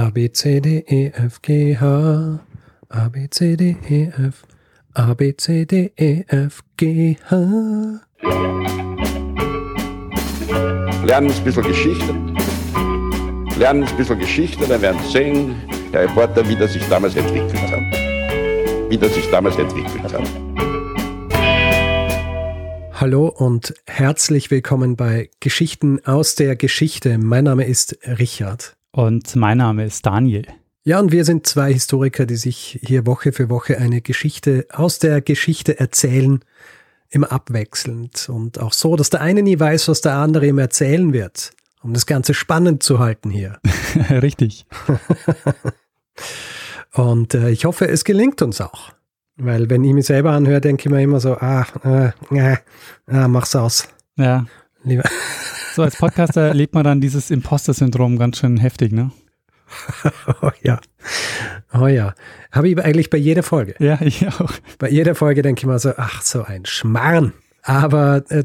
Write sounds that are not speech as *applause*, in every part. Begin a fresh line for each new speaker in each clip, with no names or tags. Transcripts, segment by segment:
A, B, C, D, E, F, G, H. A, B, C, D, E, F. A, B, C, D, E, F, G, H.
Lernen ein bisschen Geschichte. Lernen ein bisschen Geschichte, dann werden Sie sehen, der Reporter, wie das sich damals entwickelt hat. Wie das sich damals entwickelt hat.
Hallo und herzlich willkommen bei Geschichten aus der Geschichte. Mein Name ist Richard.
Und mein Name ist Daniel.
Ja, und wir sind zwei Historiker, die sich hier Woche für Woche eine Geschichte aus der Geschichte erzählen, immer abwechselnd und auch so, dass der eine nie weiß, was der andere ihm erzählen wird, um das Ganze spannend zu halten hier. *laughs* *laughs*
Richtig.
und äh, ich hoffe, es gelingt uns auch. Weil wenn ich mich selber anhöre, denke ich mir immer so, ah, äh, äh, ah, mach's aus.
Ja.
Lieber.
So, als Podcaster *laughs* erlebt man dann dieses Imposter-Syndrom ganz schön heftig, ne?
oh ja. Oh ja. Habe ich eigentlich bei jeder Folge.
Ja, ich auch.
Bei jeder Folge denke ich mir so, ach, so ein Schmarrn. Aber äh,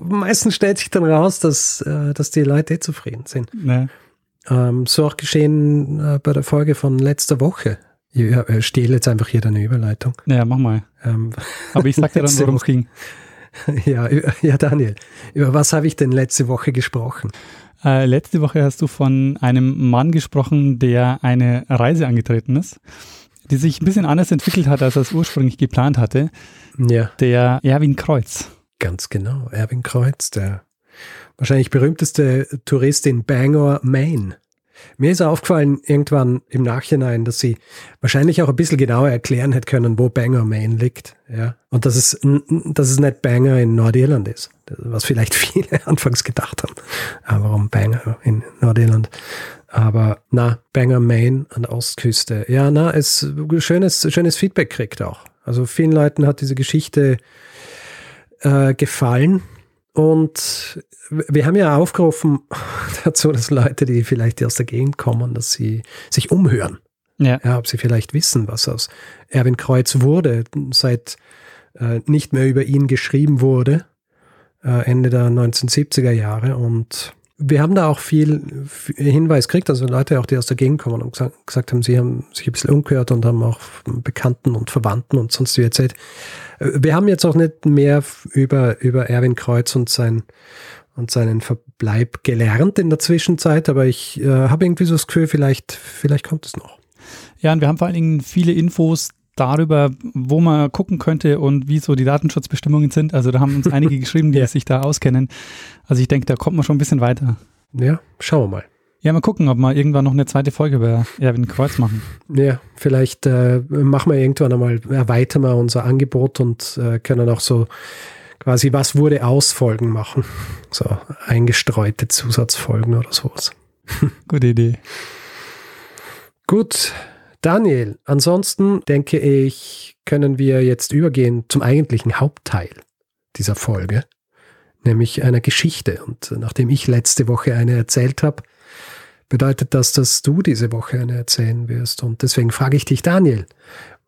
meistens stellt sich dann raus, dass, äh, dass die Leute eh zufrieden sind.
Ja.
Ähm, so auch geschehen äh, bei der Folge von letzter Woche. Ich äh, stehle jetzt einfach hier deine Überleitung.
Ja, mach mal.
Ähm,
Aber ich sag dir dann, *laughs* worum es ging. *laughs*
ja, ja, Daniel, über was habe ich denn letzte Woche gesprochen?
Äh, letzte Woche hast du von einem Mann gesprochen, der eine Reise angetreten ist, die sich ein bisschen anders entwickelt hat, als er es ursprünglich geplant hatte.
Ja,
Der Erwin Kreuz.
ganz genau. Erwin Kreuz, der wahrscheinlich berühmteste Tourist in Bangor, Maine. Mir ist aufgefallen irgendwann im Nachhinein, dass sie wahrscheinlich auch ein bisschen genauer erklären hätte können, wo Bangor, Maine liegt. Ja. Und dass es, dass es nicht Bangor in Nordirland ist. Was vielleicht *laughs* viele anfangs gedacht haben. Aber warum Bangor in Nordirland? Aber na, Bangor, Maine an der Ostküste. Ja, na, es schönes, schönes Feedback kriegt auch. Also vielen Leuten hat diese Geschichte äh, gefallen. Und wir haben ja aufgerufen *laughs* dazu, dass Leute, die vielleicht aus der Gegend kommen, dass sie sich umhören.
Ja.
Ja, ob sie vielleicht wissen, was aus Erwin Kreuz wurde, seit äh, nicht mehr über ihn geschrieben wurde, äh, Ende der 1970er Jahre. Und wir haben da auch viel Hinweis gekriegt, also Leute auch, die aus der Gegend kommen und gesagt, haben, sie haben sich ein bisschen umgehört und haben auch Bekannten und Verwandten und sonst wie erzählt. Äh, Wir haben jetzt auch nicht mehr über, über Erwin Kreuz und sein und seinen Verbleib gelernt in der Zwischenzeit, aber ich äh, habe irgendwie so das Gefühl, vielleicht, vielleicht kommt es noch.
Ja, und wir haben vor allen Dingen viele Infos darüber, wo man gucken könnte und wie so die Datenschutzbestimmungen sind. Also da haben uns einige *laughs* geschrieben, die
Ja.
sich da auskennen. Also ich denke, da kommt man schon ein bisschen weiter.
Ja, schauen wir mal.
Ja, mal gucken, ob wir irgendwann noch eine zweite Folge über Erwin Kreuz machen.
Ja, vielleicht äh, machen wir irgendwann einmal, erweitern wir unser Angebot und äh, können auch so quasi was wurde aus Folgen machen. So eingestreute Zusatzfolgen oder sowas.
Gute Idee.
Gut, Daniel, ansonsten denke ich, können wir jetzt übergehen zum eigentlichen Hauptteil dieser Folge, nämlich einer Geschichte. Und nachdem ich letzte Woche eine erzählt habe, bedeutet das, dass du diese Woche eine erzählen wirst. Und deswegen frage ich dich, Daniel,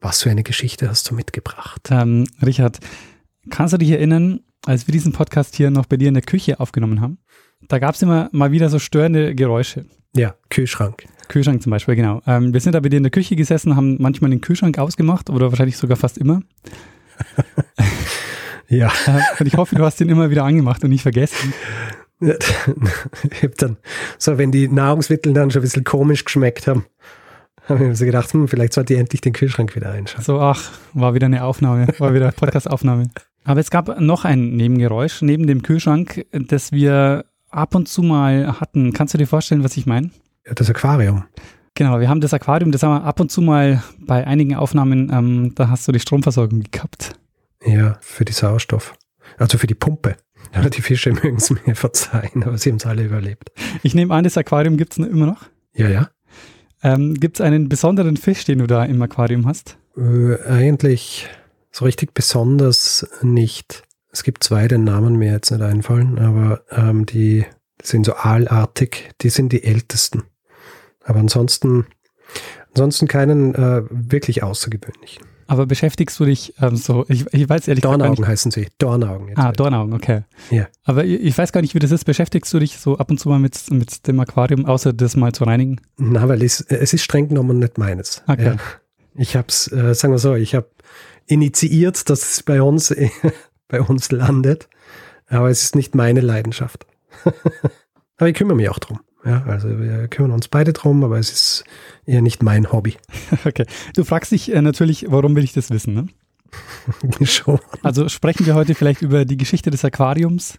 was für eine Geschichte hast du mitgebracht?
Ähm, Richard, kannst du dich erinnern, als wir diesen Podcast hier noch bei dir in der Küche aufgenommen haben? Da gab es immer mal wieder so störende Geräusche.
Ja, Kühlschrank.
Kühlschrank zum Beispiel, genau. Ähm, wir sind da bei dir in der Küche gesessen, haben manchmal den Kühlschrank ausgemacht oder wahrscheinlich sogar fast immer. *laughs*
Ja.
Äh, und ich hoffe, du hast den immer wieder angemacht und nicht vergessen. *laughs*
ich hab dann, so wenn die Nahrungsmittel dann schon ein bisschen komisch geschmeckt haben, habe ich mir so gedacht, hm, vielleicht sollte ich endlich den Kühlschrank wieder einschalten.
So, ach, war wieder eine Aufnahme, war wieder Podcast-Aufnahme. Aber es gab noch ein Nebengeräusch neben dem Kühlschrank, das wir ab und zu mal hatten. Kannst du dir vorstellen, was ich meine?
Ja, das Aquarium.
Genau, wir haben das Aquarium, das haben wir ab und zu mal bei einigen Aufnahmen, ähm, da hast du die Stromversorgung gekappt.
Ja, für die Sauerstoff. Also für die Pumpe. Ja, die Fische *laughs* mögen es mir verzeihen, aber sie haben es alle überlebt.
Ich nehme an, das Aquarium gibt es immer noch.
Ja, ja.
Ähm, gibt es einen besonderen Fisch, den du da im Aquarium hast?
Äh, eigentlich so richtig besonders nicht. Es gibt zwei, den Namen mir jetzt nicht einfallen, aber ähm, die, die sind so aalartig, die sind die ältesten. Aber ansonsten, ansonsten keinen äh, wirklich außergewöhnlichen.
Aber beschäftigst du dich ähm, so, ich, ich weiß ehrlich
Dornaugen
nicht.
heißen sie. Dornaugen. Jetzt
Ah,
ich.
Dornaugen, okay.
Ja.
Aber ich, ich weiß gar nicht, wie das ist. Beschäftigst du dich so ab und zu mal mit, mit dem Aquarium, außer das mal zu reinigen?
Na, weil es, es ist streng genommen nicht meines.
Okay.
Ja. Ich habe es, äh, sagen wir so, ich habe initiiert, dass es bei uns, *laughs* bei uns landet, aber es ist nicht meine Leidenschaft. *laughs* aber ich kümmere mich auch drum. Ja, also wir kümmern uns beide drum, aber es ist eher nicht mein Hobby. *laughs*
Okay. Du fragst dich äh, natürlich, warum will ich das wissen? Ne? *laughs*
Schon.
Also sprechen wir heute vielleicht über die Geschichte des Aquariums.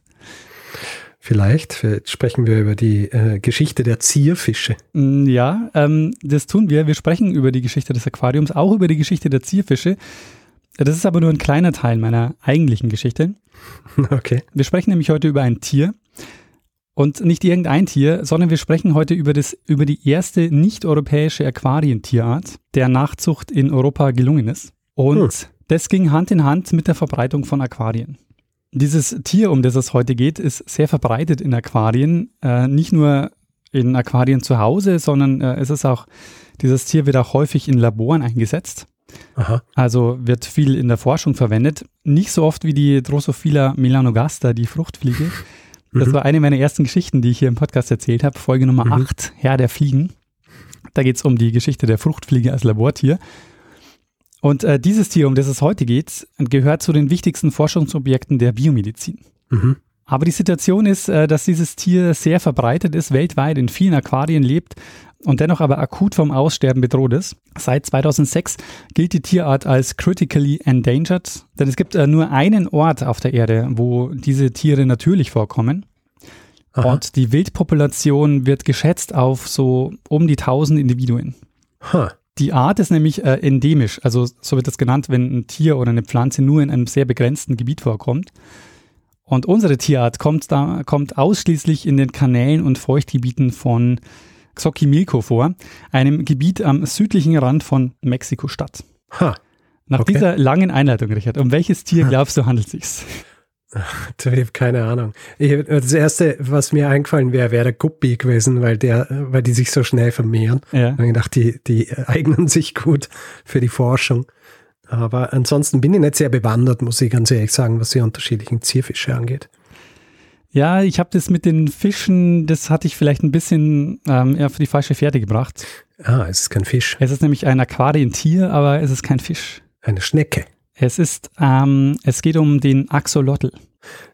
Vielleicht, vielleicht sprechen wir über die äh, Geschichte der Zierfische.
Mm, Ja, ähm, das tun wir. Wir sprechen über die Geschichte des Aquariums, auch über die Geschichte der Zierfische. Das ist aber nur ein kleiner Teil meiner eigentlichen Geschichte. *laughs*
Okay.
Wir sprechen nämlich heute über ein Tier. Und nicht irgendein Tier, sondern wir sprechen heute über, das, über die erste nicht-europäische Aquarientierart, der Nachzucht in Europa gelungen ist. Und
Hm.
das ging Hand in Hand mit der Verbreitung von Aquarien. Dieses Tier, um das es heute geht, ist sehr verbreitet in Aquarien. Äh, nicht nur in Aquarien zu Hause, sondern äh, es ist auch, dieses Tier wird auch häufig in Laboren eingesetzt.
Aha.
Also wird viel in der Forschung verwendet. Nicht so oft wie die Drosophila melanogaster, die Fruchtfliege. Das
Mhm.
war eine meiner ersten Geschichten, die ich hier im Podcast erzählt habe. Folge Nummer
Mhm.
8, Herr der Fliegen. Da geht es um die Geschichte der Fruchtfliege als Labortier. Und äh, dieses Tier, um das es heute geht, gehört zu den wichtigsten Forschungsobjekten der Biomedizin.
Mhm.
Aber die Situation ist, äh, dass dieses Tier sehr verbreitet ist, weltweit in vielen Aquarien lebt und dennoch aber akut vom Aussterben bedroht ist. Seit 2006 gilt die Tierart als critically endangered, denn es gibt äh, nur einen Ort auf der Erde, wo diese Tiere natürlich vorkommen.
Aha.
Und die Wildpopulation wird geschätzt auf so um die 1000 Individuen.
Ha.
Die Art ist nämlich äh, endemisch, also so wird das genannt, wenn ein Tier oder eine Pflanze nur in einem sehr begrenzten Gebiet vorkommt. Und unsere Tierart kommt, da, kommt ausschließlich in den Kanälen und Feuchtgebieten von Xochimilco vor, einem Gebiet am südlichen Rand von Mexiko-Stadt.
Ha.
Nach
Okay.
dieser langen Einleitung, Richard, um welches Tier glaubst du handelt sich's? *laughs*
Ich habe keine Ahnung. Ich, das erste, was mir eingefallen wäre, wäre der Guppi gewesen, weil der, weil die sich so schnell vermehren.
Ja.
Ich habe gedacht, die, die eignen sich gut für die Forschung. Aber ansonsten bin ich nicht sehr bewandert, muss ich ganz ehrlich sagen, was die unterschiedlichen Zierfische angeht.
Ja, ich habe das mit den Fischen, das hatte ich vielleicht ein bisschen ähm, auf die falsche Fährte gebracht.
Ah, es ist kein Fisch,
Es ist nämlich ein Aquarientier, aber es ist kein Fisch.
eine Schnecke.
Es ist, ähm, es geht um den Axolotl,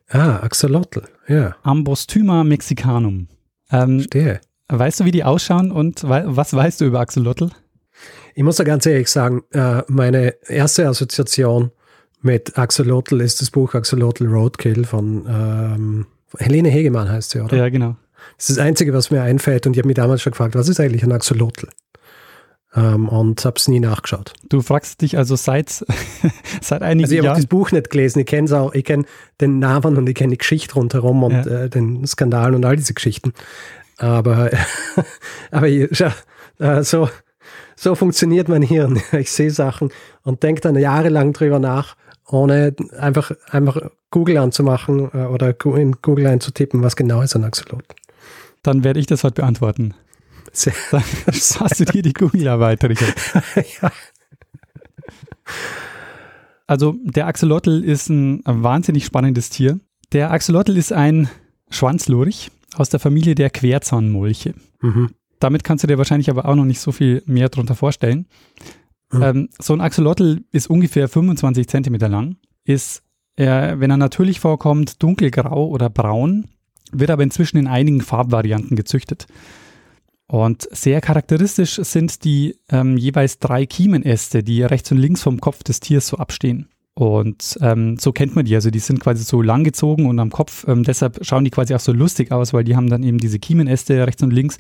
Ah, Axolotl, ja,
Ambosthyma mexicanum. Ähm,
stehe.
weißt du, wie die ausschauen und was weißt du über Axolotl?
Ich muss da ganz ehrlich sagen, äh, meine erste Assoziation mit Axolotl ist das Buch Axolotl Roadkill von ähm, Helene Hegemann heißt sie, oder?
Ja, genau.
Das ist das Einzige, was mir einfällt und ich habe mich damals schon gefragt, was ist eigentlich ein Axolotl? Ähm, und habe es nie nachgeschaut.
Du fragst dich also seit, *laughs* seit einigen
Also ich habe das Buch nicht gelesen, ich kenne es auch, ich kenne den Namen und ich kenne die Geschichte rundherum und
Ja.
äh, den Skandal und all diese Geschichten. Aber, *laughs* aber ich, schau, äh, so, so funktioniert mein Hirn. *laughs* Ich sehe Sachen und denke dann jahrelang drüber nach, ohne einfach, einfach Google anzumachen äh, oder in Google einzutippen, was genau ist ein Axolotl.
Dann werde ich das heute beantworten.
Sehr, *laughs*
Dann hast du dir die Google-Arbeit, Richard. *laughs*
ja.
Also der Axolotl ist ein wahnsinnig spannendes Tier. Der Axolotl ist ein Schwanzlurch aus der Familie der Querzahnmolche.
Mhm.
Damit kannst du dir wahrscheinlich aber auch noch nicht so viel mehr drunter vorstellen.
Mhm.
Ähm, so ein Axolotl ist ungefähr 25 Zentimeter lang, ist, äh, wenn er natürlich vorkommt, dunkelgrau oder braun, wird aber inzwischen in einigen Farbvarianten gezüchtet. Und sehr charakteristisch sind die ähm, jeweils drei Kiemenäste, die rechts und links vom Kopf des Tiers so abstehen. Und ähm, so kennt man die. Also die sind quasi so langgezogen und am Kopf. Ähm, deshalb schauen die quasi auch so lustig aus, weil die haben dann eben diese Kiemenäste rechts und links.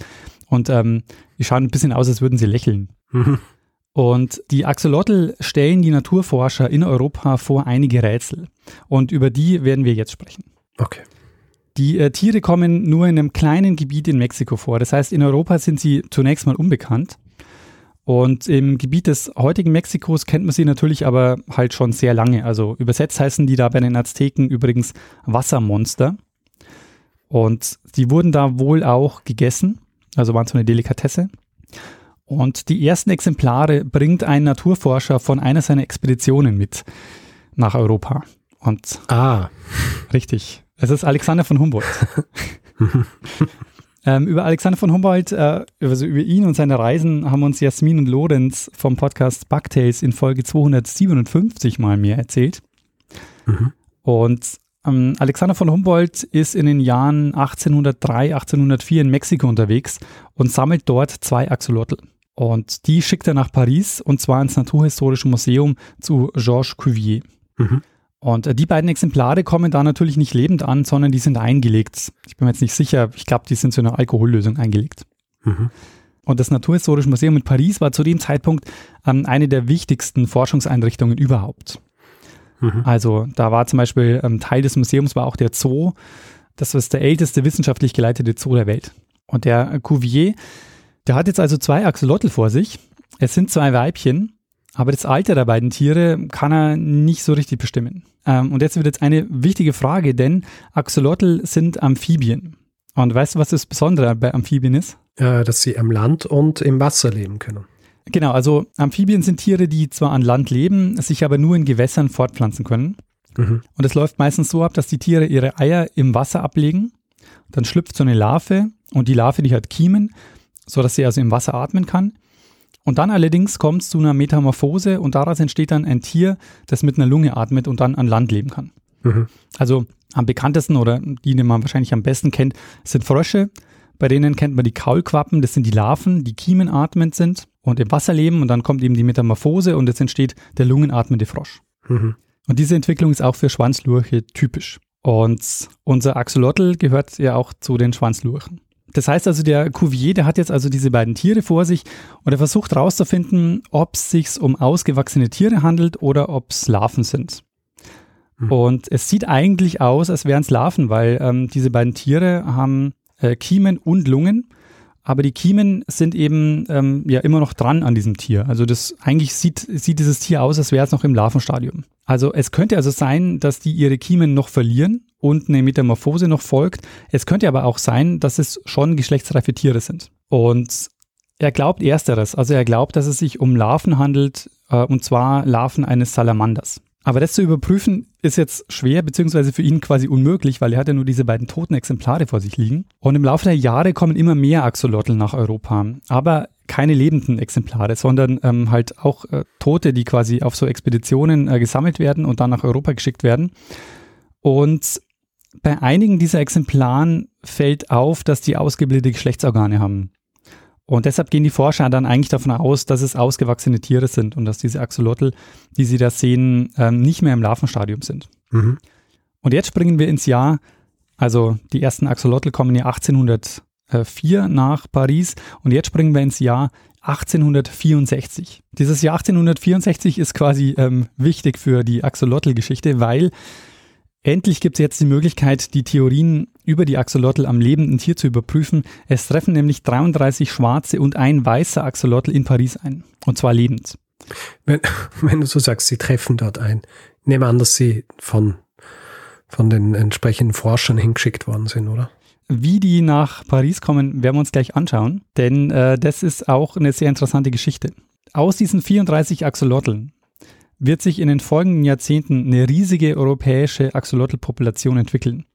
Und ähm, die schauen ein bisschen aus, als würden sie lächeln.
Mhm.
Und die Axolotl stellen die Naturforscher in Europa vor einige Rätsel. Und über die werden wir jetzt sprechen.
Okay.
Die äh, Tiere kommen nur in einem kleinen Gebiet in Mexiko vor. Das heißt, in Europa sind sie zunächst mal unbekannt. Und im Gebiet des heutigen Mexikos kennt man sie natürlich aber halt schon sehr lange. Also übersetzt heißen die da bei den Azteken übrigens Wassermonster. Und die wurden da wohl auch gegessen, also waren so eine Delikatesse. Und die ersten Exemplare bringt ein Naturforscher von einer seiner Expeditionen mit nach Europa. Und
ah,
richtig. Es ist Alexander von Humboldt. *laughs* ähm, über Alexander von Humboldt, äh, also über ihn und seine Reisen haben uns Jasmin und Lorenz vom Podcast Bugtails in Folge 257 mal mehr erzählt. Mhm. Und ähm, Alexander von Humboldt ist in den Jahren 1803, 1804 in Mexiko unterwegs und sammelt dort zwei Axolotl. Und die schickt er nach Paris und zwar ins Naturhistorische Museum zu Georges Cuvier. Mhm. Und äh, die beiden Exemplare kommen da natürlich nicht lebend an, sondern die sind eingelegt. Ich bin mir jetzt nicht sicher, ich glaube, die sind zu einer Alkohollösung eingelegt. Mhm. Und das Naturhistorische Museum in Paris war zu dem Zeitpunkt ähm, eine der wichtigsten Forschungseinrichtungen überhaupt. Mhm. Also da war zum Beispiel ähm, Teil des Museums war auch der Zoo. Das ist der älteste wissenschaftlich geleitete Zoo der Welt. Und der Cuvier, der hat jetzt also zwei Axolotl vor sich. Es sind zwei Weibchen aber das Alter der beiden Tiere kann er nicht so richtig bestimmen. Ähm, und jetzt wird jetzt eine wichtige Frage, denn Axolotl sind Amphibien. Und weißt du, was das Besondere bei Amphibien ist?
Äh, dass sie am Land und im Wasser leben können.
Genau, also Amphibien sind Tiere, die zwar an Land leben, sich aber nur in Gewässern fortpflanzen können. Mhm. Und es läuft meistens so ab, dass die Tiere ihre Eier im Wasser ablegen. Dann schlüpft so eine Larve und die Larve, die hat Kiemen, sodass sie also im Wasser atmen kann. Und dann allerdings kommt es zu einer Metamorphose und daraus entsteht dann ein Tier, das mit einer Lunge atmet und dann an Land leben kann. Mhm. Also am bekanntesten oder die, die man wahrscheinlich am besten kennt, sind Frösche. Bei denen kennt man die Kaulquappen, das sind die Larven, die kiemenatmend sind und im Wasser leben und dann kommt eben die Metamorphose und es entsteht der lungenatmende Frosch. Mhm. Und diese Entwicklung ist auch für Schwanzlurche typisch. Und unser Axolotl gehört ja auch zu den Schwanzlurchen. Das heißt also, der Cuvier, der hat jetzt also diese beiden Tiere vor sich und er versucht herauszufinden, ob es sich um ausgewachsene Tiere handelt oder ob es Larven sind. Mhm. Und es sieht eigentlich aus, als wären es Larven, weil ähm, diese beiden Tiere haben äh, Kiemen und Lungen, aber die Kiemen sind eben ähm, ja immer noch dran an diesem Tier. Also das eigentlich sieht, sieht dieses Tier aus, als wäre es noch im Larvenstadium. Also es könnte also sein, dass die ihre Kiemen noch verlieren und eine Metamorphose noch folgt. Es könnte aber auch sein, dass es schon geschlechtsreife Tiere sind. Und er glaubt ersteres, also er glaubt, dass es sich um Larven handelt, äh, und zwar Larven eines Salamanders. Aber das zu überprüfen ist jetzt schwer, beziehungsweise für ihn quasi unmöglich, weil er hat ja nur diese beiden toten Exemplare vor sich liegen. Und im Laufe der Jahre kommen immer mehr Axolotl nach Europa. Aber keine lebenden Exemplare, sondern ähm, halt auch äh, Tote, die quasi auf so Expeditionen äh, gesammelt werden und dann nach Europa geschickt werden. Und bei einigen dieser Exemplaren fällt auf, dass die ausgebildete Geschlechtsorgane haben. Und deshalb gehen die Forscher dann eigentlich davon aus, dass es ausgewachsene Tiere sind und dass diese Axolotl, die sie da sehen, ähm, nicht mehr im Larvenstadium sind. Mhm. Und jetzt springen wir ins Jahr, also die ersten Axolotl kommen ja 1804 nach Paris und jetzt springen wir ins Jahr 1864. Dieses Jahr 1864 ist quasi ähm, wichtig für die Axolotl-Geschichte, weil Endlich gibt es jetzt die Möglichkeit, die Theorien über die Axolotl am lebenden Tier zu überprüfen. Es treffen nämlich 33 schwarze und ein weißer Axolotl in Paris ein. Und zwar lebend.
Wenn, *laughs* wenn du so sagst, sie treffen dort ein, nehme an, dass sie von, von den entsprechenden Forschern hingeschickt worden sind, oder?
Wie die nach Paris kommen, werden wir uns gleich anschauen, denn äh, das ist auch eine sehr interessante Geschichte. Aus diesen 34 Axolotln wird sich in den folgenden Jahrzehnten eine riesige europäische Axolotl-Population entwickeln,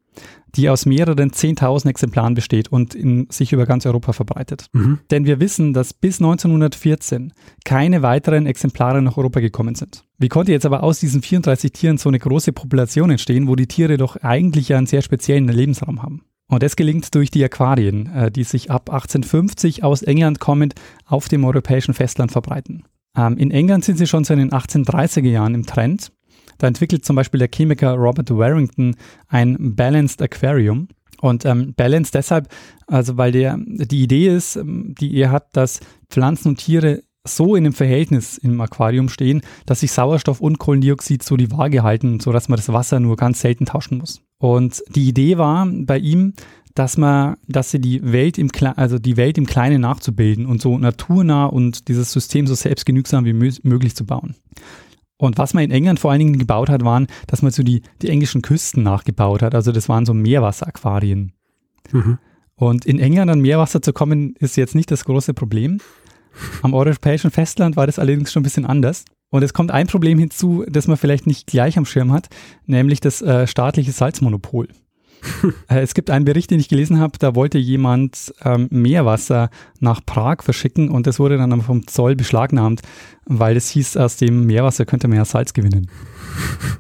die aus mehreren 10.000 Exemplaren besteht und in, sich über ganz Europa verbreitet. Mhm. Denn wir wissen, dass bis 1914 keine weiteren Exemplare nach Europa gekommen sind. Wie konnte jetzt aber aus diesen 34 Tieren so eine große Population entstehen, wo die Tiere doch eigentlich ja einen sehr speziellen Lebensraum haben? Und das gelingt durch die Aquarien, äh, die sich ab 1850 aus England kommend auf dem europäischen Festland verbreiten. Ähm, in England sind sie schon seit den 1830er Jahren im Trend. Da entwickelt zum Beispiel der Chemiker Robert Warrington ein Balanced Aquarium. Und ähm, Balanced deshalb, also weil der, die Idee ist, ähm, die er hat, dass Pflanzen und Tiere so in einem Verhältnis im Aquarium stehen, dass sich Sauerstoff und Kohlendioxid so die Waage halten, sodass man das Wasser nur ganz selten tauschen muss. Und die Idee war bei ihm, dass man, dass sie die Welt im Kle also die Welt im Kleinen nachzubilden und so naturnah und dieses System so selbstgenügsam wie möglich zu bauen. Und was man in England vor allen Dingen gebaut hat, waren, dass man so die, die englischen Küsten nachgebaut hat. Also das waren so Meerwasseraquarien. Mhm. Und in England an Meerwasser zu kommen, ist jetzt nicht das große Problem. Am europäischen Festland war das allerdings schon ein bisschen anders. Und es kommt ein Problem hinzu, das man vielleicht nicht gleich am Schirm hat, nämlich das äh, staatliche Salzmonopol. *laughs* Äh, es gibt einen Bericht, den ich gelesen habe, da wollte jemand ähm, Meerwasser nach Prag verschicken und das wurde dann vom Zoll beschlagnahmt, weil es hieß, aus dem Meerwasser könnte man ja Salz gewinnen.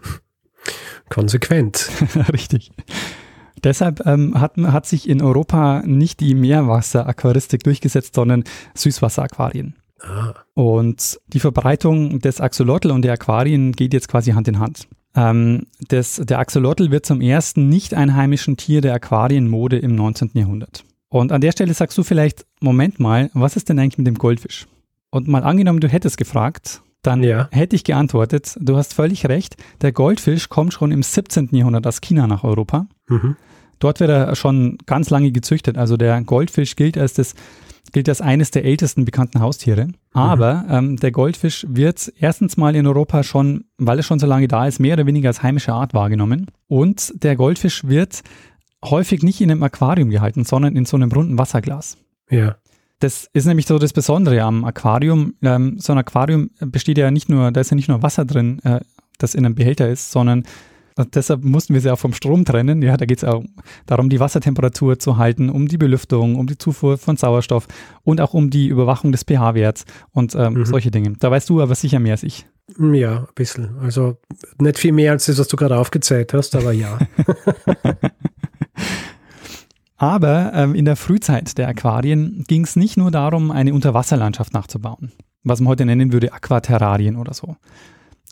*laughs*
Konsequent. *laughs*
Richtig. Deshalb ähm, hat, hat sich in Europa nicht die Meerwasseraquaristik durchgesetzt, sondern Süßwasseraquarien. Ah. Und die Verbreitung des Axolotl und der Aquarien geht jetzt quasi Hand in Hand. Ähm, das, der Axolotl wird zum ersten nicht einheimischen Tier der Aquarienmode im 19. Jahrhundert. Und an der Stelle sagst du vielleicht, Moment mal, was ist denn eigentlich mit dem Goldfisch? Und mal angenommen, du hättest gefragt, dann ja. hätte ich geantwortet, du hast völlig recht, der Goldfisch kommt schon im 17. Jahrhundert aus China nach Europa. Mhm. Dort wird er schon ganz lange gezüchtet. Also der Goldfisch gilt als das gilt als eines der ältesten bekannten Haustiere. Aber mhm. ähm, der Goldfisch wird erstens mal in Europa schon, weil er schon so lange da ist, mehr oder weniger als heimische Art wahrgenommen. Und der Goldfisch wird häufig nicht in einem Aquarium gehalten, sondern in so einem runden Wasserglas.
Ja.
Das ist nämlich so das Besondere am Aquarium. Ähm, so ein Aquarium besteht ja nicht nur, da ist ja nicht nur Wasser drin, äh, das in einem Behälter ist, sondern und deshalb mussten wir sie auch vom Strom trennen. Ja, da geht es auch darum, die Wassertemperatur zu halten, um die Belüftung, um die Zufuhr von Sauerstoff und auch um die Überwachung des pH-Werts und ähm, mhm. solche Dinge. Da weißt du aber sicher mehr als ich.
Ja, ein bisschen. Also nicht viel mehr als das, was du gerade aufgezählt hast, aber ja. *laughs*
aber ähm, in der Frühzeit der Aquarien ging es nicht nur darum, eine Unterwasserlandschaft nachzubauen, was man heute nennen würde Aquaterrarien oder so.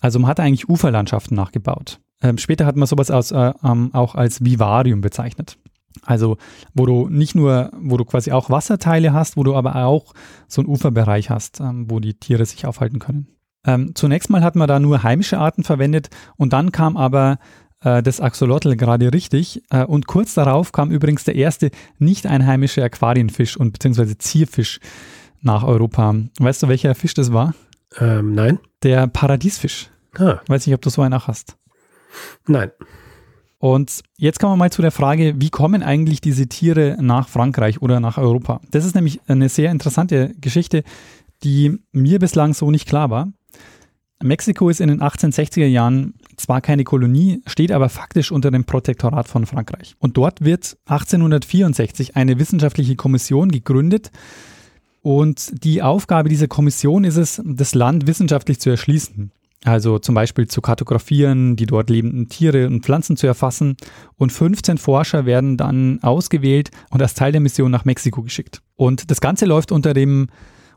Also man hat eigentlich Uferlandschaften nachgebaut. Ähm, später hat man sowas als, äh, ähm, auch als Vivarium bezeichnet. Also, wo du nicht nur, wo du quasi auch Wasserteile hast, wo du aber auch so einen Uferbereich hast, ähm, wo die Tiere sich aufhalten können. Ähm, zunächst mal hat man da nur heimische Arten verwendet und dann kam aber äh, das Axolotl gerade richtig äh, und kurz darauf kam übrigens der erste nicht einheimische Aquarienfisch und beziehungsweise Zierfisch nach Europa. Weißt du, welcher Fisch das war?
Ähm, nein.
Der Paradiesfisch. Ah. Weiß nicht, ob du so einen auch hast.
Nein.
Und jetzt kommen wir mal zu der Frage, wie kommen eigentlich diese Tiere nach Frankreich oder nach Europa? Das ist nämlich eine sehr interessante Geschichte, die mir bislang so nicht klar war. Mexiko ist in den 1860er Jahren zwar keine Kolonie, steht aber faktisch unter dem Protektorat von Frankreich. Und dort wird 1864 eine wissenschaftliche Kommission gegründet. Und die Aufgabe dieser Kommission ist es, das Land wissenschaftlich zu erschließen. Also zum Beispiel zu kartografieren, die dort lebenden Tiere und Pflanzen zu erfassen. Und 15 Forscher werden dann ausgewählt und als Teil der Mission nach Mexiko geschickt. Und das Ganze läuft unter dem,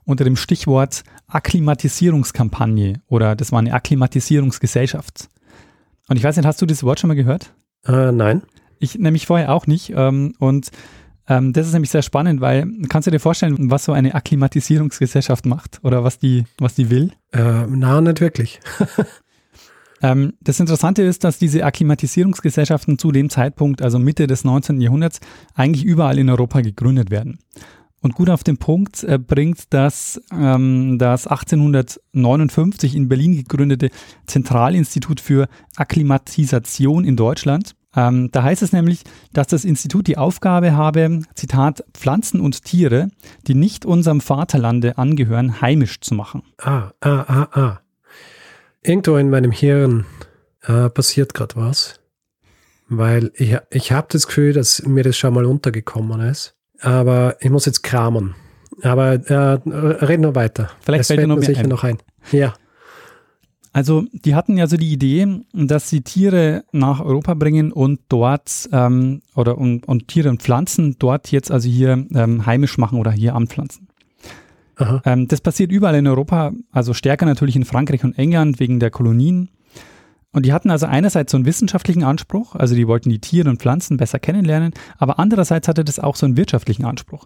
unter dem Stichwort Akklimatisierungskampagne oder das war eine Akklimatisierungsgesellschaft. Und ich weiß nicht, hast du das Wort schon mal gehört?
Äh, nein.
Ich nämlich vorher auch nicht. Ähm, und ähm, das ist nämlich sehr spannend, weil kannst du dir vorstellen, was so eine Akklimatisierungsgesellschaft macht oder was die, was die will?
Äh, na, nicht wirklich. *laughs*
ähm, das Interessante ist, dass diese Akklimatisierungsgesellschaften zu dem Zeitpunkt, also Mitte des 19. Jahrhunderts, eigentlich überall in Europa gegründet werden. Und gut auf den Punkt äh, bringt das, ähm, das 1859 in Berlin gegründete Zentralinstitut für Akklimatisation in Deutschland ähm, da heißt es nämlich, dass das Institut die Aufgabe habe, Zitat, Pflanzen und Tiere, die nicht unserem Vaterlande angehören, heimisch zu machen.
Ah, ah, ah, ah. Irgendwo in meinem Hirn äh, passiert gerade was. Weil ich, ich habe das Gefühl, dass mir das schon mal untergekommen ist. Aber ich muss jetzt kramen. Aber äh, red nur weiter.
Vielleicht es fällt dir noch
sicher ein. noch ein. Ja.
Also die hatten ja so die Idee, dass sie Tiere nach Europa bringen und dort ähm, oder und, und Tiere und Pflanzen dort jetzt also hier ähm, heimisch machen oder hier anpflanzen. Ähm, das passiert überall in Europa, also stärker natürlich in Frankreich und England wegen der Kolonien. Und die hatten also einerseits so einen wissenschaftlichen Anspruch, also die wollten die Tiere und Pflanzen besser kennenlernen, aber andererseits hatte das auch so einen wirtschaftlichen Anspruch.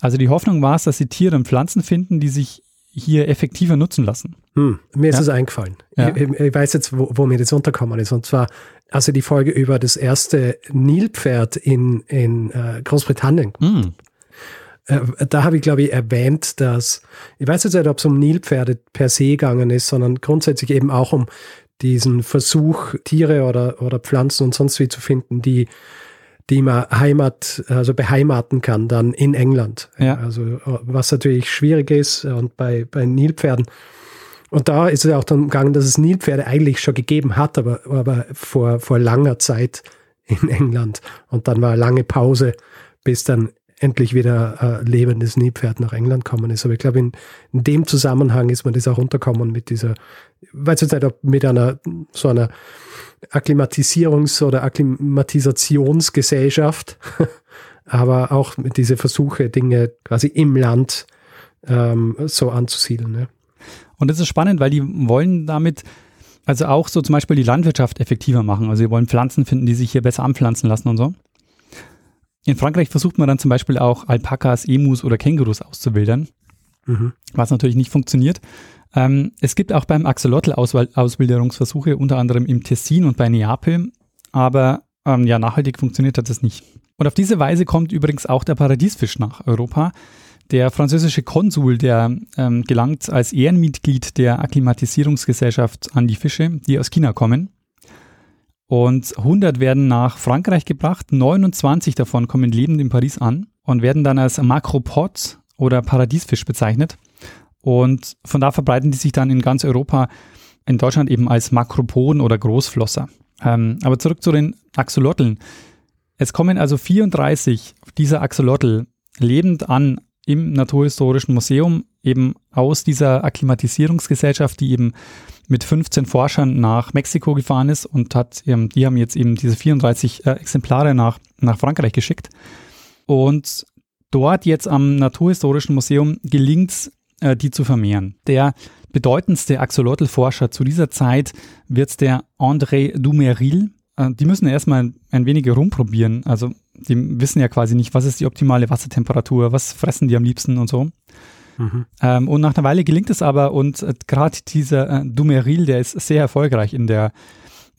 Also die Hoffnung war es, dass sie Tiere und Pflanzen finden, die sich hier effektiver nutzen lassen.
Hm, mir ist ja. es eingefallen. Ja. Ich, ich, weiß jetzt, wo, wo, mir das unterkommen ist. Und zwar, also die Folge über das erste Nilpferd in, in äh, Großbritannien. Hm. Äh, da habe ich, glaube ich, erwähnt, dass, ich weiß jetzt nicht, ob es um Nilpferde per se gegangen ist, sondern grundsätzlich eben auch um diesen Versuch, Tiere oder, oder Pflanzen und sonst wie zu finden, die die man Heimat, also beheimaten kann, dann in England.
Ja.
Also was natürlich schwierig ist und bei, bei Nilpferden. Und da ist es auch dann gegangen, dass es Nilpferde eigentlich schon gegeben hat, aber, aber vor, vor langer Zeit in England. Und dann war eine lange Pause, bis dann endlich wieder äh, lebendes Nilpferd nach England kommen ist. Aber ich glaube, in, in dem Zusammenhang ist man das auch unterkommen mit dieser, weiß jetzt nicht, ob mit einer so einer Akklimatisierungs- oder Akklimatisationsgesellschaft, *laughs* aber auch mit diese Versuche, Dinge quasi im Land ähm, so anzusiedeln. Ja.
Und das ist spannend, weil die wollen damit also auch so zum Beispiel die Landwirtschaft effektiver machen. Also sie wollen Pflanzen finden, die sich hier besser anpflanzen lassen und so. In Frankreich versucht man dann zum Beispiel auch Alpakas, Emus oder Kängurus auszuwildern, mhm. was natürlich nicht funktioniert. Ähm, es gibt auch beim Axolotl Auswilderungsversuche, unter anderem im Tessin und bei Neapel, aber ähm, ja, nachhaltig funktioniert hat das nicht. Und auf diese Weise kommt übrigens auch der Paradiesfisch nach Europa. Der französische Konsul, der ähm, gelangt als Ehrenmitglied der Akklimatisierungsgesellschaft an die Fische, die aus China kommen. Und 100 werden nach Frankreich gebracht, 29 davon kommen lebend in Paris an und werden dann als Makropod oder Paradiesfisch bezeichnet. Und von da verbreiten die sich dann in ganz Europa, in Deutschland eben als Makropoden oder Großflosser. Ähm, aber zurück zu den Axolotln. Es kommen also 34 dieser Axolotl lebend an im Naturhistorischen Museum, eben aus dieser Akklimatisierungsgesellschaft, die eben mit 15 Forschern nach Mexiko gefahren ist und hat, ähm, die haben jetzt eben diese 34 äh, Exemplare nach, nach Frankreich geschickt. Und dort jetzt am Naturhistorischen Museum gelingt es, äh, die zu vermehren. Der bedeutendste Axolotl-Forscher zu dieser Zeit wird der André Dumeril. Äh, die müssen erstmal ein wenig rumprobieren. Also die wissen ja quasi nicht, was ist die optimale Wassertemperatur, was fressen die am liebsten und so. Mhm. Ähm, und nach einer Weile gelingt es aber und äh, gerade dieser äh, Dumeril, der ist sehr erfolgreich in der,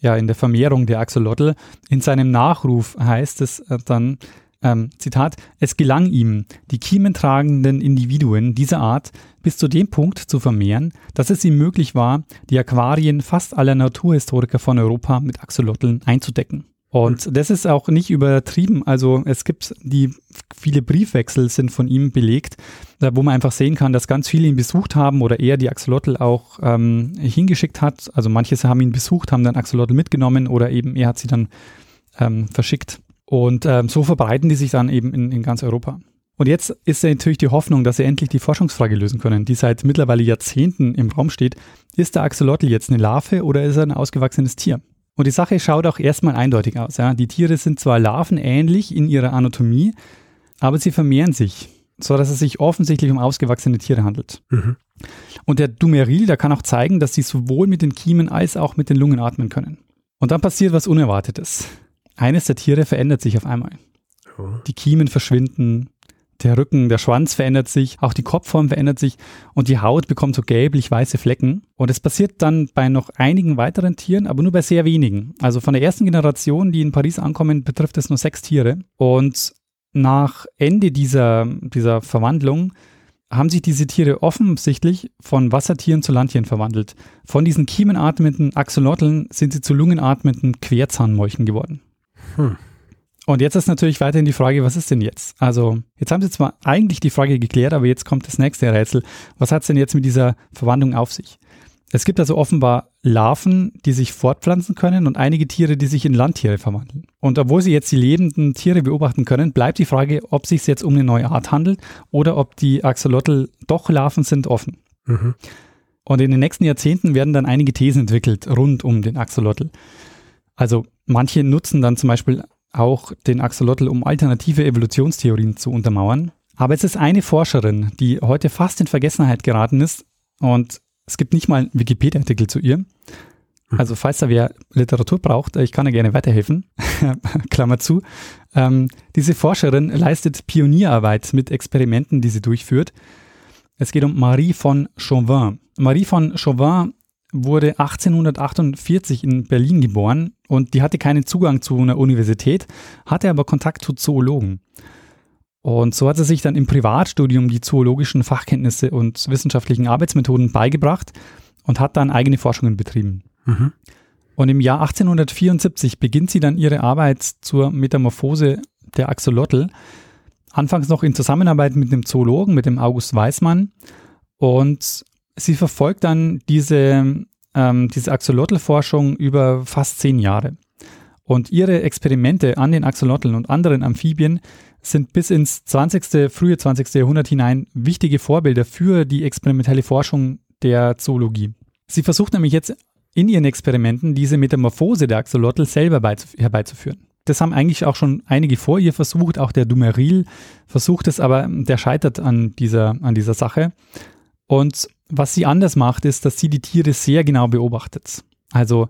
ja, in der Vermehrung der Axolotl. In seinem Nachruf heißt es äh, dann, ähm, Zitat, es gelang ihm, die kiementragenden Individuen dieser Art bis zu dem Punkt zu vermehren, dass es ihm möglich war, die Aquarien fast aller Naturhistoriker von Europa mit Axolotln einzudecken. Und das ist auch nicht übertrieben. Also es gibt die viele Briefwechsel sind von ihm belegt, wo man einfach sehen kann, dass ganz viele ihn besucht haben oder er die Axolotl auch ähm, hingeschickt hat. Also manche haben ihn besucht, haben dann Axolotl mitgenommen oder eben er hat sie dann ähm, verschickt. Und ähm, so verbreiten die sich dann eben in, in ganz Europa. Und jetzt ist ja natürlich die Hoffnung, dass sie endlich die Forschungsfrage lösen können, die seit mittlerweile Jahrzehnten im Raum steht. Ist der Axolotl jetzt eine Larve oder ist er ein ausgewachsenes Tier? Und die Sache schaut auch erstmal eindeutig aus. Ja. Die Tiere sind zwar larvenähnlich in ihrer Anatomie, aber sie vermehren sich, so dass es sich offensichtlich um ausgewachsene Tiere handelt. Mhm. Und der Dumeril, der kann auch zeigen, dass sie sowohl mit den Kiemen als auch mit den Lungen atmen können. Und dann passiert was Unerwartetes. Eines der Tiere verändert sich auf einmal. Oh. Die Kiemen verschwinden, der Rücken, der Schwanz verändert sich, auch die Kopfform verändert sich und die Haut bekommt so gelblich-weiße Flecken. Und es passiert dann bei noch einigen weiteren Tieren, aber nur bei sehr wenigen. Also von der ersten Generation, die in Paris ankommen, betrifft es nur sechs Tiere. Und nach Ende dieser, dieser Verwandlung haben sich diese Tiere offensichtlich von Wassertieren zu Landtieren verwandelt. Von diesen kiemenatmenden Axolotln sind sie zu lungenatmenden Querzahnmolchen geworden. Hm. Und jetzt ist natürlich weiterhin die Frage, was ist denn jetzt? Also, jetzt haben Sie zwar eigentlich die Frage geklärt, aber jetzt kommt das nächste Rätsel. Was hat es denn jetzt mit dieser Verwandlung auf sich? Es gibt also offenbar Larven, die sich fortpflanzen können und einige Tiere, die sich in Landtiere verwandeln. Und obwohl Sie jetzt die lebenden Tiere beobachten können, bleibt die Frage, ob es sich jetzt um eine neue Art handelt oder ob die Axolotl doch Larven sind, offen. Mhm. Und in den nächsten Jahrzehnten werden dann einige Thesen entwickelt rund um den Axolotl. Also manche nutzen dann zum Beispiel auch den Axolotl, um alternative Evolutionstheorien zu untermauern. Aber es ist eine Forscherin, die heute fast in Vergessenheit geraten ist und es gibt nicht mal einen Wikipedia-Artikel zu ihr. Also falls da wer Literatur braucht, ich kann da gerne weiterhelfen. *laughs* Klammer zu. Ähm, diese Forscherin leistet Pionierarbeit mit Experimenten, die sie durchführt. Es geht um Marie von Chauvin. Marie von Chauvin wurde 1848 in Berlin geboren und die hatte keinen Zugang zu einer Universität, hatte aber Kontakt zu Zoologen. Und so hat sie sich dann im Privatstudium die zoologischen Fachkenntnisse und wissenschaftlichen Arbeitsmethoden beigebracht und hat dann eigene Forschungen betrieben. Mhm. Und im Jahr 1874 beginnt sie dann ihre Arbeit zur Metamorphose der Axolotl. Anfangs noch in Zusammenarbeit mit dem Zoologen, mit dem August Weismann. Und sie verfolgt dann diese, ähm, diese Axolotl-Forschung über fast zehn Jahre. Und ihre Experimente an den Axolotln und anderen Amphibien sind bis ins 20., frühe 20. Jahrhundert hinein wichtige Vorbilder für die experimentelle Forschung der Zoologie. Sie versucht nämlich jetzt in ihren Experimenten diese Metamorphose der Axolotl selber herbeizuführen. Das haben eigentlich auch schon einige vor ihr versucht, auch der Dumeril versucht es, aber der scheitert an dieser, an dieser Sache. Und was sie anders macht, ist, dass sie die Tiere sehr genau beobachtet. Also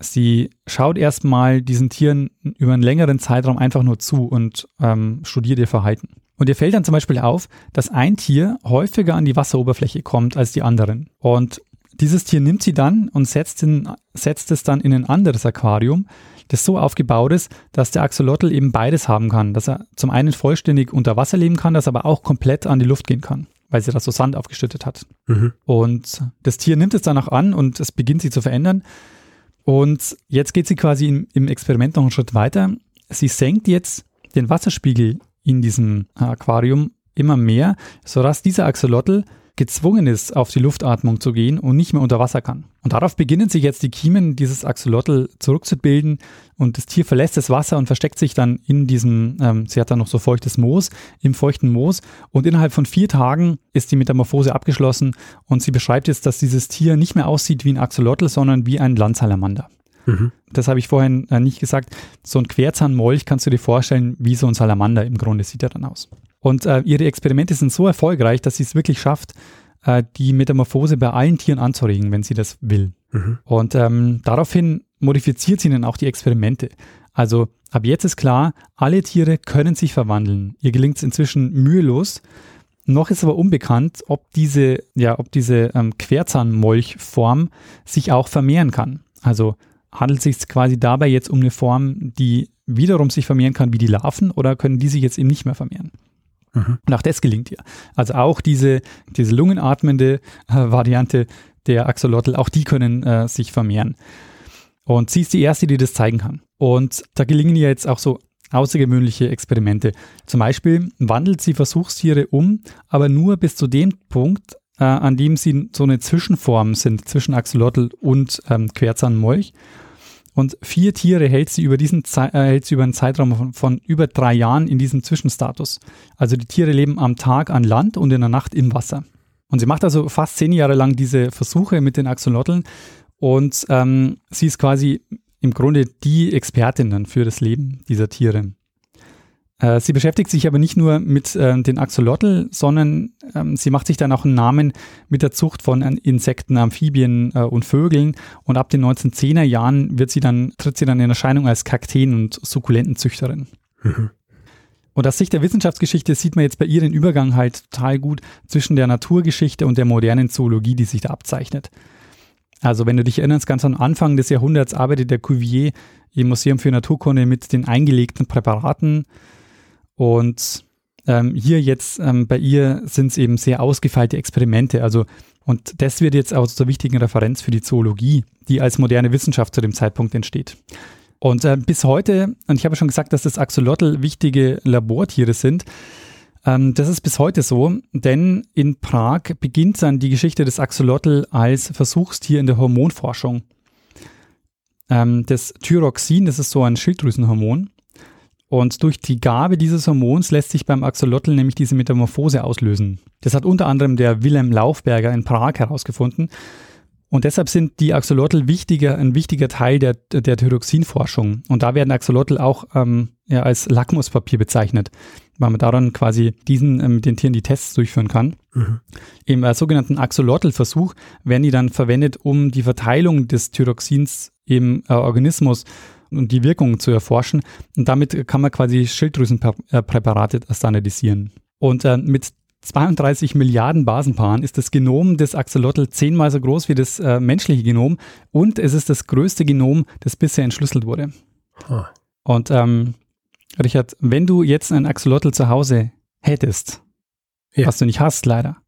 sie schaut erstmal diesen Tieren über einen längeren Zeitraum einfach nur zu und ähm, studiert ihr Verhalten. Und ihr fällt dann zum Beispiel auf, dass ein Tier häufiger an die Wasseroberfläche kommt als die anderen. Und dieses Tier nimmt sie dann und setzt, in, setzt es dann in ein anderes Aquarium, das so aufgebaut ist, dass der Axolotl eben beides haben kann. Dass er zum einen vollständig unter Wasser leben kann, dass er aber auch komplett an die Luft gehen kann, weil sie da so Sand aufgeschüttet hat. Mhm. Und das Tier nimmt es dann auch an und es beginnt sich zu verändern. Und jetzt geht sie quasi im, im Experiment noch einen Schritt weiter. Sie senkt jetzt den Wasserspiegel in diesem Aquarium immer mehr, sodass dieser Axolotl gezwungen ist, auf die Luftatmung zu gehen und nicht mehr unter Wasser kann. Und darauf beginnen sich jetzt die Kiemen dieses Axolotl zurückzubilden und das Tier verlässt das Wasser und versteckt sich dann in diesem, ähm, sie hat dann noch so feuchtes Moos, im feuchten Moos und innerhalb von vier Tagen ist die Metamorphose abgeschlossen und sie beschreibt jetzt, dass dieses Tier nicht mehr aussieht wie ein Axolotl, sondern wie ein Landsalamander. Mhm. Das habe ich vorhin äh, nicht gesagt. So ein Querzahnmolch kannst du dir vorstellen, wie so ein Salamander im Grunde sieht er dann aus. Und äh, ihre Experimente sind so erfolgreich, dass sie es wirklich schafft, äh, die Metamorphose bei allen Tieren anzuregen, wenn sie das will. Mhm. Und ähm, daraufhin modifiziert sie dann auch die Experimente. Also ab jetzt ist klar, alle Tiere können sich verwandeln. Ihr gelingt es inzwischen mühelos. Noch ist aber unbekannt, ob diese, ja, ob diese ähm, Querzahnmolchform sich auch vermehren kann. Also handelt es sich quasi dabei jetzt um eine Form, die wiederum sich vermehren kann wie die Larven oder können die sich jetzt eben nicht mehr vermehren? Mhm. Und auch das gelingt ihr. Also auch diese, diese lungenatmende äh, Variante der Axolotl, auch die können äh, sich vermehren. Und sie ist die erste, die das zeigen kann. Und da gelingen ihr jetzt auch so außergewöhnliche Experimente. Zum Beispiel wandelt sie Versuchstiere um, aber nur bis zu dem Punkt, äh, an dem sie so eine Zwischenform sind zwischen Axolotl und ähm, Querzahnmolch. Und vier Tiere hält sie über diesen Ze äh, hält sie über einen Zeitraum von, von, über drei Jahren in diesem Zwischenstatus. Also die Tiere leben am Tag an Land und in der Nacht im Wasser. Und sie macht also fast zehn Jahre lang diese Versuche mit den Axolotln und ähm, sie ist quasi im Grunde die Expertin dann für das Leben dieser Tiere. Äh, sie beschäftigt sich aber nicht nur mit äh, den Axolotl, sondern ähm, sie macht sich dann auch einen Namen mit der Zucht von äh, Insekten, Amphibien äh, und Vögeln. Und ab den 1910er Jahren wird sie dann, tritt sie dann in Erscheinung als Kakteen- und Sukkulentenzüchterin. Mhm. Und aus Sicht der Wissenschaftsgeschichte sieht man jetzt bei ihr den Übergang halt total gut zwischen der Naturgeschichte und der modernen Zoologie, die sich da abzeichnet. Also wenn du dich erinnerst, ganz am Anfang des Jahrhunderts arbeitet der Cuvier im Museum für Naturkunde mit den eingelegten Präparaten und ähm, hier jetzt ähm, bei ihr sind es eben sehr ausgefeilte Experimente. Also, und das wird jetzt auch zur wichtigen Referenz für die Zoologie, die als moderne Wissenschaft zu dem Zeitpunkt entsteht. Und äh, bis heute, und ich habe schon gesagt, dass das Axolotl wichtige Labortiere sind, ähm, das ist bis heute so, denn in Prag beginnt dann die Geschichte des Axolotl als Versuchstier in der Hormonforschung. Ähm, das Thyroxin, das ist so ein Schilddrüsenhormon, und durch die Gabe dieses Hormons lässt sich beim Axolotl nämlich diese Metamorphose auslösen. Das hat unter anderem der Wilhelm Laufberger in Prag herausgefunden. Und deshalb sind die Axolotl wichtiger, ein wichtiger Teil der, der Thyroxinforschung. Und da werden Axolotl auch ähm, ja, als Lackmuspapier bezeichnet, weil man daran quasi diesen äh, mit den Tieren die Tests durchführen kann. Mhm. Im äh, sogenannten Axolotl-Versuch werden die dann verwendet, um die Verteilung des Thyroxins im äh, Organismus und die Wirkung zu erforschen. Und damit kann man quasi Schilddrüsenpräparate standardisieren. Und äh, mit 32 Milliarden Basenpaaren ist das Genom des Axolotl zehnmal so groß wie das äh, menschliche Genom und es ist das größte Genom, das bisher entschlüsselt wurde. Huh. Und ähm, Richard, wenn du jetzt ein Axolotl zu Hause hättest, ja. was du nicht hast leider,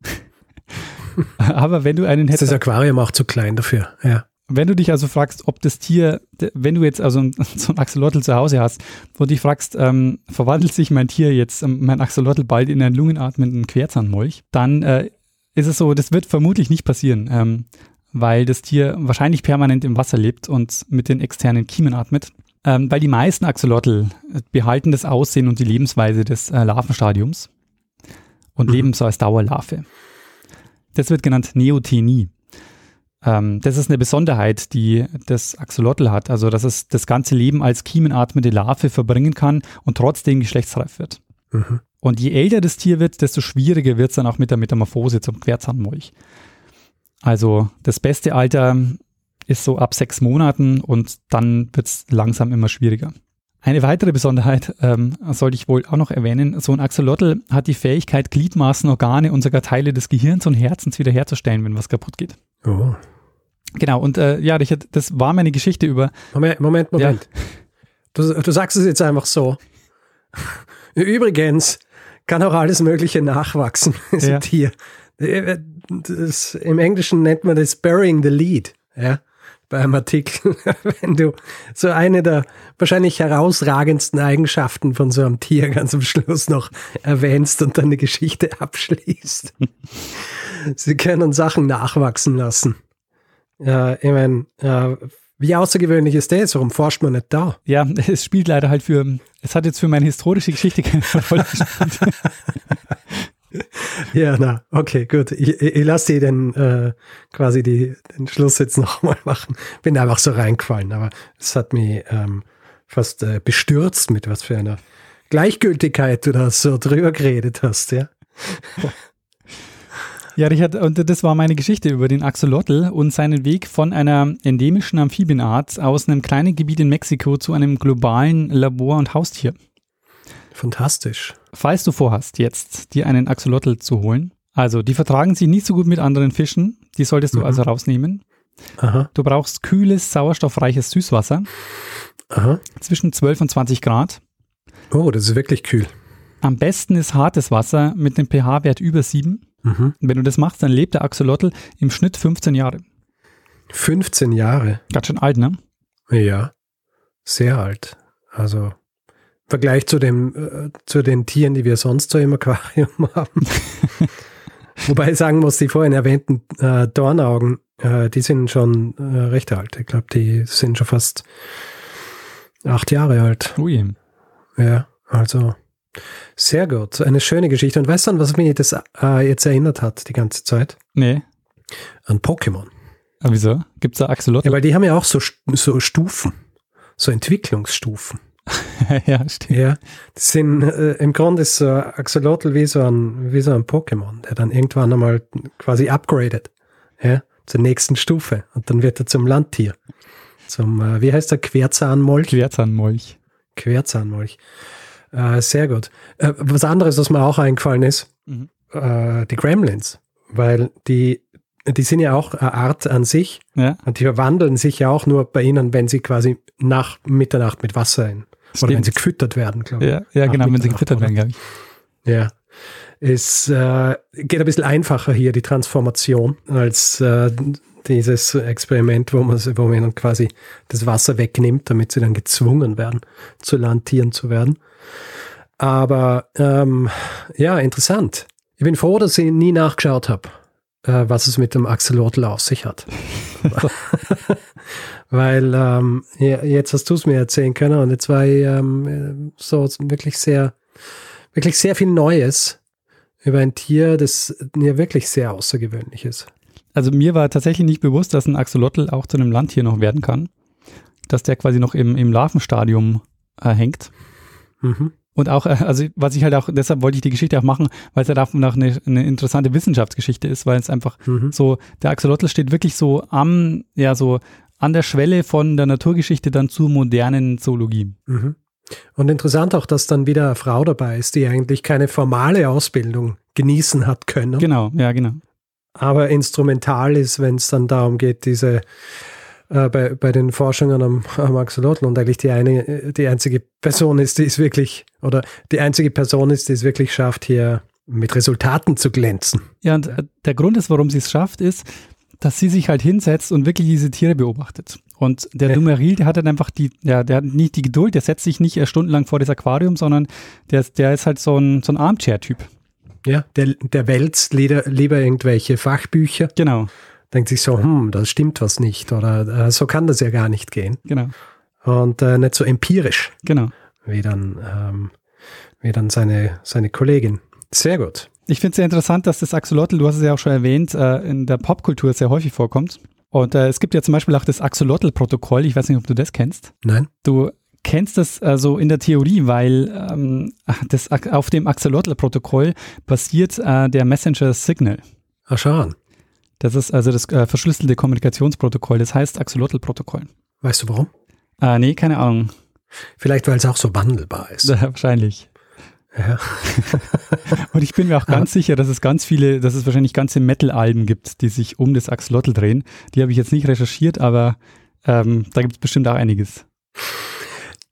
*laughs* aber wenn du einen hättest.
Das Aquarium auch zu klein dafür, ja
Wenn du dich also fragst, ob das Tier, wenn du jetzt also *laughs* so ein Axolotl zu Hause hast, wo du dich fragst, ähm, verwandelt sich mein Tier jetzt, ähm, mein Axolotl bald in einen lungenatmenden Querzahnmolch, dann äh, ist es so, das wird vermutlich nicht passieren, ähm, weil das Tier wahrscheinlich permanent im Wasser lebt und mit den externen Kiemen atmet. Ähm, weil die meisten Axolotl behalten das Aussehen und die Lebensweise des äh, Larvenstadiums und mhm. leben so als Dauerlarve. Das wird genannt Neothenie. Ähm, das ist eine Besonderheit, die das Axolotl hat, also dass es das ganze Leben als kiemenatmende Larve verbringen kann und trotzdem geschlechtsreif wird. Mhm. Und je älter das Tier wird, desto schwieriger wird es dann auch mit der Metamorphose zum Querzahnmolch. Also das beste Alter ist so ab sechs Monaten und dann wird es langsam immer schwieriger. Eine weitere Besonderheit ähm, sollte ich wohl auch noch erwähnen. So ein Axolotl hat die Fähigkeit, Gliedmaßen, Organe und sogar Teile des Gehirns und Herzens wiederherzustellen, wenn was kaputt geht. Oh. Genau, und äh, ja, Richard, das war meine Geschichte über.
Moment, Moment, Moment. Ja. Du, du sagst es jetzt einfach so. Übrigens kann auch alles Mögliche nachwachsen, *laughs* ist ja. Tier. Äh, das, Im Englischen nennt man das burying the lead. Ja bei einem Artikel, *laughs* wenn du so eine der wahrscheinlich herausragendsten Eigenschaften von so einem Tier ganz am Schluss noch erwähnst und dann eine Geschichte abschließt. *laughs* Sie können Sachen nachwachsen lassen. Ja, ich meine, äh, wie außergewöhnlich ist das? Warum forscht man nicht da?
Ja, *laughs* es spielt leider halt für, es hat jetzt für meine historische Geschichte keine Rolle gespielt.
ja, na, okay, gut. Ich, ich lasse dir den äh, quasi die, den Schluss jetzt *laughs* nochmal machen. Bin einfach so reingefallen, aber es hat mich ähm, fast äh, bestürzt, mit was für einer Gleichgültigkeit du da so drüber geredet hast, ja. *laughs*
Ja, Richard, und das war meine Geschichte über den Axolotl und seinen Weg von einer endemischen Amphibienart aus einem kleinen Gebiet in Mexiko zu einem globalen Labor- und Haustier.
Fantastisch.
Falls du vorhast, jetzt dir einen Axolotl zu holen, also die vertragen sich nicht so gut mit anderen Fischen, die solltest du mhm. also rausnehmen. Aha. Du brauchst kühles, sauerstoffreiches Süßwasser. Aha. Zwischen 12 und 20 Grad.
Oh, das ist wirklich kühl.
Am besten ist hartes Wasser mit einem pH-Wert über 7. Mhm. Wenn du das machst, dann lebt der Axolotl im Schnitt 15 Jahre.
15 Jahre?
Ganz schön alt, ne?
Ja, sehr alt. Also im Vergleich zu, dem, äh, zu den Tieren, die wir sonst so im Aquarium *laughs* haben. Wobei ich sagen muss, die vorhin erwähnten äh, Dornaugen, äh, die sind schon äh, recht alt. Ich glaube, die sind schon fast acht Jahre alt.
Ui.
Ja, also sehr gut. Eine schöne Geschichte. Und weißt du, an was mich das äh, jetzt erinnert hat die ganze Zeit?
Nee.
An Pokémon.
Aber wieso? Gibt es da Axolotl?
Ja, weil die haben ja auch so, so Stufen, so Entwicklungsstufen. *laughs*
ja, stimmt.
Ja, das sind, äh, im Grunde ist so Axolotl wie so ein, wie so ein Pokémon, der dann irgendwann einmal quasi upgradet, ja, zur nächsten Stufe. Und dann wird er zum Landtier. Zum, äh, wie heißt der? Querzahnmolch?
Querzahnmolch.
Querzahnmolch. Äh, sehr gut. Äh, was anderes, was mir auch eingefallen ist, mhm. äh, die Gremlins, weil die, die sind ja auch eine Art an sich ja. und die verwandeln sich ja auch nur bei ihnen, wenn sie quasi nach Mitternacht mit Wasser in. Stimmt. Oder wenn sie gefüttert werden, glaube
ich. Ja, ja genau, wenn sie gefüttert werden, glaube ich.
Ja. Es äh, geht ein bisschen einfacher hier, die Transformation, als äh, dieses Experiment, wo man, wo man ihnen quasi das Wasser wegnimmt, damit sie dann gezwungen werden, zu Landtieren zu werden. Aber ähm, ja, interessant. Ich bin froh, dass ich nie nachgeschaut habe, äh, was es mit dem Axolotl auf sich hat. *laughs* Weil ähm, ja, jetzt hast du es mir erzählen können und jetzt war ich ähm, so wirklich sehr, wirklich sehr viel Neues über ein Tier, das mir wirklich sehr außergewöhnlich ist.
Also mir war tatsächlich nicht bewusst, dass ein Axolotl auch zu einem Landtier noch werden kann. Dass der quasi noch im, im Larvenstadium äh, hängt. Mhm. Und auch, äh, also was ich halt auch, deshalb wollte ich die Geschichte auch machen, weil es halt auch noch eine, eine interessante Wissenschaftsgeschichte ist, weil es einfach mhm. so, der Axolotl steht wirklich so am, ja, so an der Schwelle von der Naturgeschichte dann zur modernen Zoologie. Mhm.
Und interessant auch, dass dann wieder eine Frau dabei ist, die eigentlich keine formale Ausbildung genießen hat können.
Genau, ja, genau.
Aber instrumental ist, wenn es dann darum geht, diese äh, bei, bei den Forschungen am, am Axolotl und eigentlich die eine, die einzige Person ist, die es wirklich, oder die einzige Person ist, die es wirklich schafft, hier mit Resultaten zu glänzen.
Ja, und äh, der Grund ist, warum sie es schafft, ist, dass sie sich halt hinsetzt und wirklich diese Tiere beobachtet. Und der ja. Dumeril, der hat dann einfach die, ja, der hat nicht die Geduld, der setzt sich nicht stundenlang vor das Aquarium, sondern der, der ist halt so ein, so ein Armchair-Typ.
Ja, der, der wälzt lieber, lieber irgendwelche Fachbücher.
Genau.
Denkt sich so, hm, da stimmt was nicht oder äh, so kann das ja gar nicht gehen.
Genau.
Und äh, nicht so empirisch.
Genau.
Wie dann, ähm, wie dann seine, seine Kollegin. Sehr gut.
Ich finde es sehr interessant, dass das Axolotl, du hast es ja auch schon erwähnt, äh, in der Popkultur sehr häufig vorkommt. Und äh, es gibt ja zum Beispiel auch das Axolotl-Protokoll. Ich weiß nicht, ob du das kennst.
Nein.
Du kennst das also in der Theorie, weil ähm, das, auf dem Axolotl-Protokoll basiert äh, der Messenger Signal.
Ach, schau an.
Das ist also das äh, verschlüsselte Kommunikationsprotokoll. Das heißt Axolotl-Protokoll.
Weißt du warum?
Äh, nee, keine Ahnung.
Vielleicht, weil es auch so wandelbar ist. *laughs*
Ja, wahrscheinlich.
Ja. *laughs*
und ich bin mir auch ganz sicher, dass es ganz viele, dass es wahrscheinlich ganze Metal-Alben gibt, die sich um das Axolotl drehen. Die habe ich jetzt nicht recherchiert, aber ähm, da gibt es bestimmt auch einiges.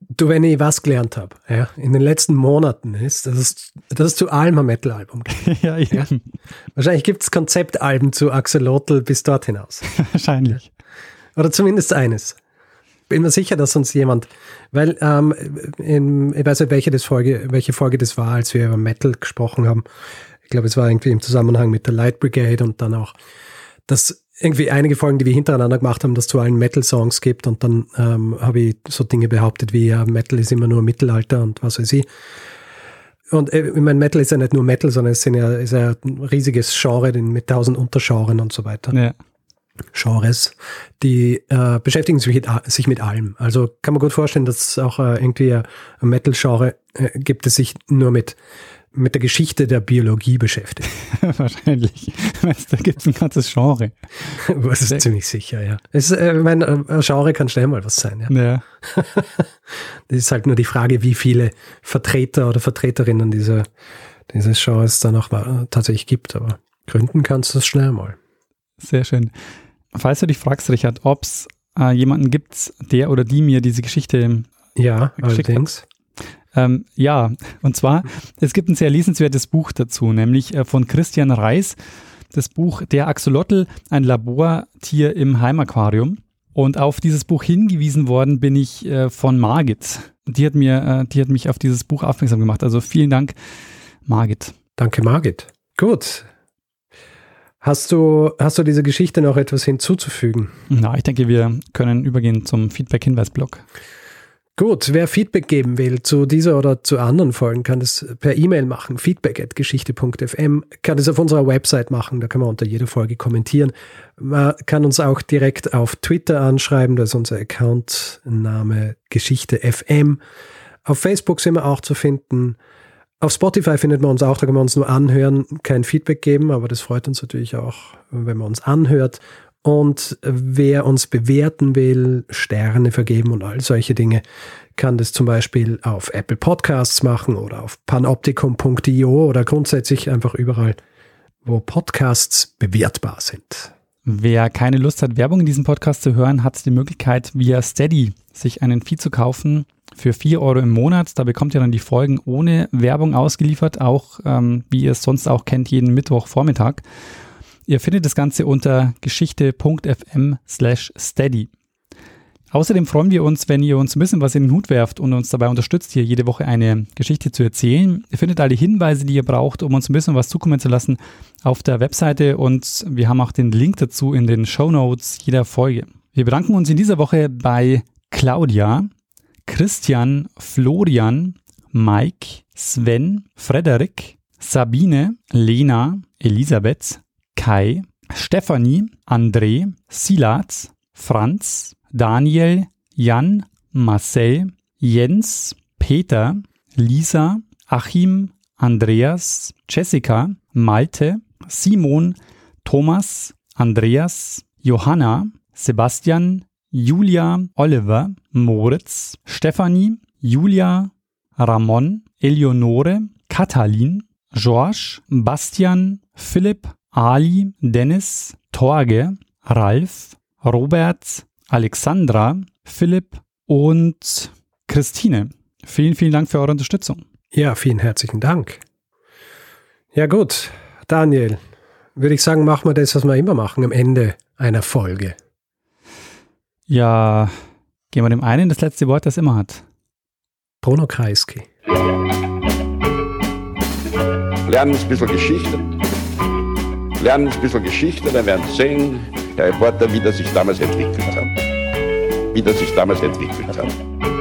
Du, wenn ich was gelernt habe, ja, in den letzten Monaten ist, dass es, dass es zu allem ein Metal-Album
gibt. *laughs* ja, ja.
Wahrscheinlich gibt es Konzeptalben zu Axolotl bis dort hinaus. *laughs*
Wahrscheinlich.
Oder zumindest eines bin mir sicher, dass uns jemand, weil ähm, in, ich weiß nicht, welche, das Folge, welche Folge das war, als wir über Metal gesprochen haben. Ich glaube, es war irgendwie im Zusammenhang mit der Light Brigade und dann auch, dass irgendwie einige Folgen, die wir hintereinander gemacht haben, dass es zu allen Metal-Songs gibt und dann ähm, habe ich so Dinge behauptet wie, ja, Metal ist immer nur Mittelalter und was weiß ich. Und äh, ich meine, Metal ist ja nicht nur Metal, sondern es sind ja, ist ja ein riesiges Genre mit tausend Untergenren und so weiter.
Ja.
Genres, die äh, beschäftigen sich mit, sich mit allem. Also kann man gut vorstellen, dass es auch äh, irgendwie ein Metal-Genre äh, gibt, das sich nur mit, mit der Geschichte der Biologie beschäftigt. *laughs*
Wahrscheinlich. Da gibt es ein ganzes Genre. *laughs*
Das ist ziemlich sicher, ja. Es, äh, ich meine, ein Genre kann schnell mal was sein, ja.
ja. *laughs*
das ist halt nur die Frage, wie viele Vertreter oder Vertreterinnen dieser, dieses Genres dann auch tatsächlich gibt. Aber gründen kannst du es schnell mal.
Sehr schön. Falls du dich fragst, Richard, ob es äh, jemanden gibt, der oder die mir diese Geschichte
ja, allerdings.
Ähm, ja, und zwar, es gibt ein sehr lesenswertes Buch dazu, nämlich äh, von Christian Reis, das Buch Der Axolotl, ein Labortier im Heimaquarium. Und auf dieses Buch hingewiesen worden bin ich äh, von Margit. Die hat mir, äh, die hat mich auf dieses Buch aufmerksam gemacht. Also vielen Dank, Margit.
Danke, Margit. Gut, Hast du, hast du dieser Geschichte noch etwas hinzuzufügen?
Na, ich denke, wir können übergehen zum Feedback-Hinweis-Blog.
Gut, wer Feedback geben will zu dieser oder zu anderen Folgen, kann das per E-Mail machen, feedback.geschichte.fm, kann das auf unserer Website machen, da kann man unter jeder Folge kommentieren. Man kann uns auch direkt auf Twitter anschreiben, da ist unser Account-Name Geschichte FM. Auf Facebook sind wir auch zu finden. Auf Spotify findet man uns auch, da kann man uns nur anhören, kein Feedback geben, aber das freut uns natürlich auch, wenn man uns anhört. Und wer uns bewerten will, Sterne vergeben und all solche Dinge, kann das zum Beispiel auf Apple Podcasts machen oder auf panoptikum.io oder grundsätzlich einfach überall, wo Podcasts bewertbar sind.
Wer keine Lust hat, Werbung in diesem Podcast zu hören, hat die Möglichkeit, via Steady sich einen Feed zu kaufen für 4 Euro im Monat. Da bekommt ihr dann die Folgen ohne Werbung ausgeliefert, auch ähm, wie ihr es sonst auch kennt, jeden Mittwochvormittag. Ihr findet das Ganze unter geschichte.fm slash steady. Außerdem freuen wir uns, wenn ihr uns ein bisschen was in den Hut werft und uns dabei unterstützt, hier jede Woche eine Geschichte zu erzählen. Ihr findet alle Hinweise, die ihr braucht, um uns ein bisschen was zukommen zu lassen, auf der Webseite und wir haben auch den Link dazu in den Show Notes jeder Folge. Wir bedanken uns in dieser Woche bei Claudia, Christian, Florian, Mike, Sven, Frederik, Sabine, Lena, Elisabeth, Kai, Stefanie, André, Silas, Franz, Daniel, Jan, Marcel, Jens, Peter, Lisa, Achim, Andreas, Jessica, Malte, Simon, Thomas, Andreas, Johanna, Sebastian, Julia, Oliver, Moritz, Stefanie, Julia, Ramon, Eleonore, Katalin, George, Bastian, Philipp, Ali, Dennis, Torge, Ralf, Robert, Alexandra, Philipp und Christine. Vielen, vielen Dank für eure Unterstützung.
Ja, vielen herzlichen Dank. Ja gut, Daniel, würde ich sagen, machen wir das, was wir immer machen, am Ende einer Folge.
Ja, geben wir dem einen das letzte Wort, das immer hat.
Bruno Kreisky.
Lernen ein bisschen Geschichte. Lernen ein bisschen Geschichte, dann werden Sie sehen, Herr Reporter, wie das sich damals entwickelt hat. Wie das sich damals entwickelt hat.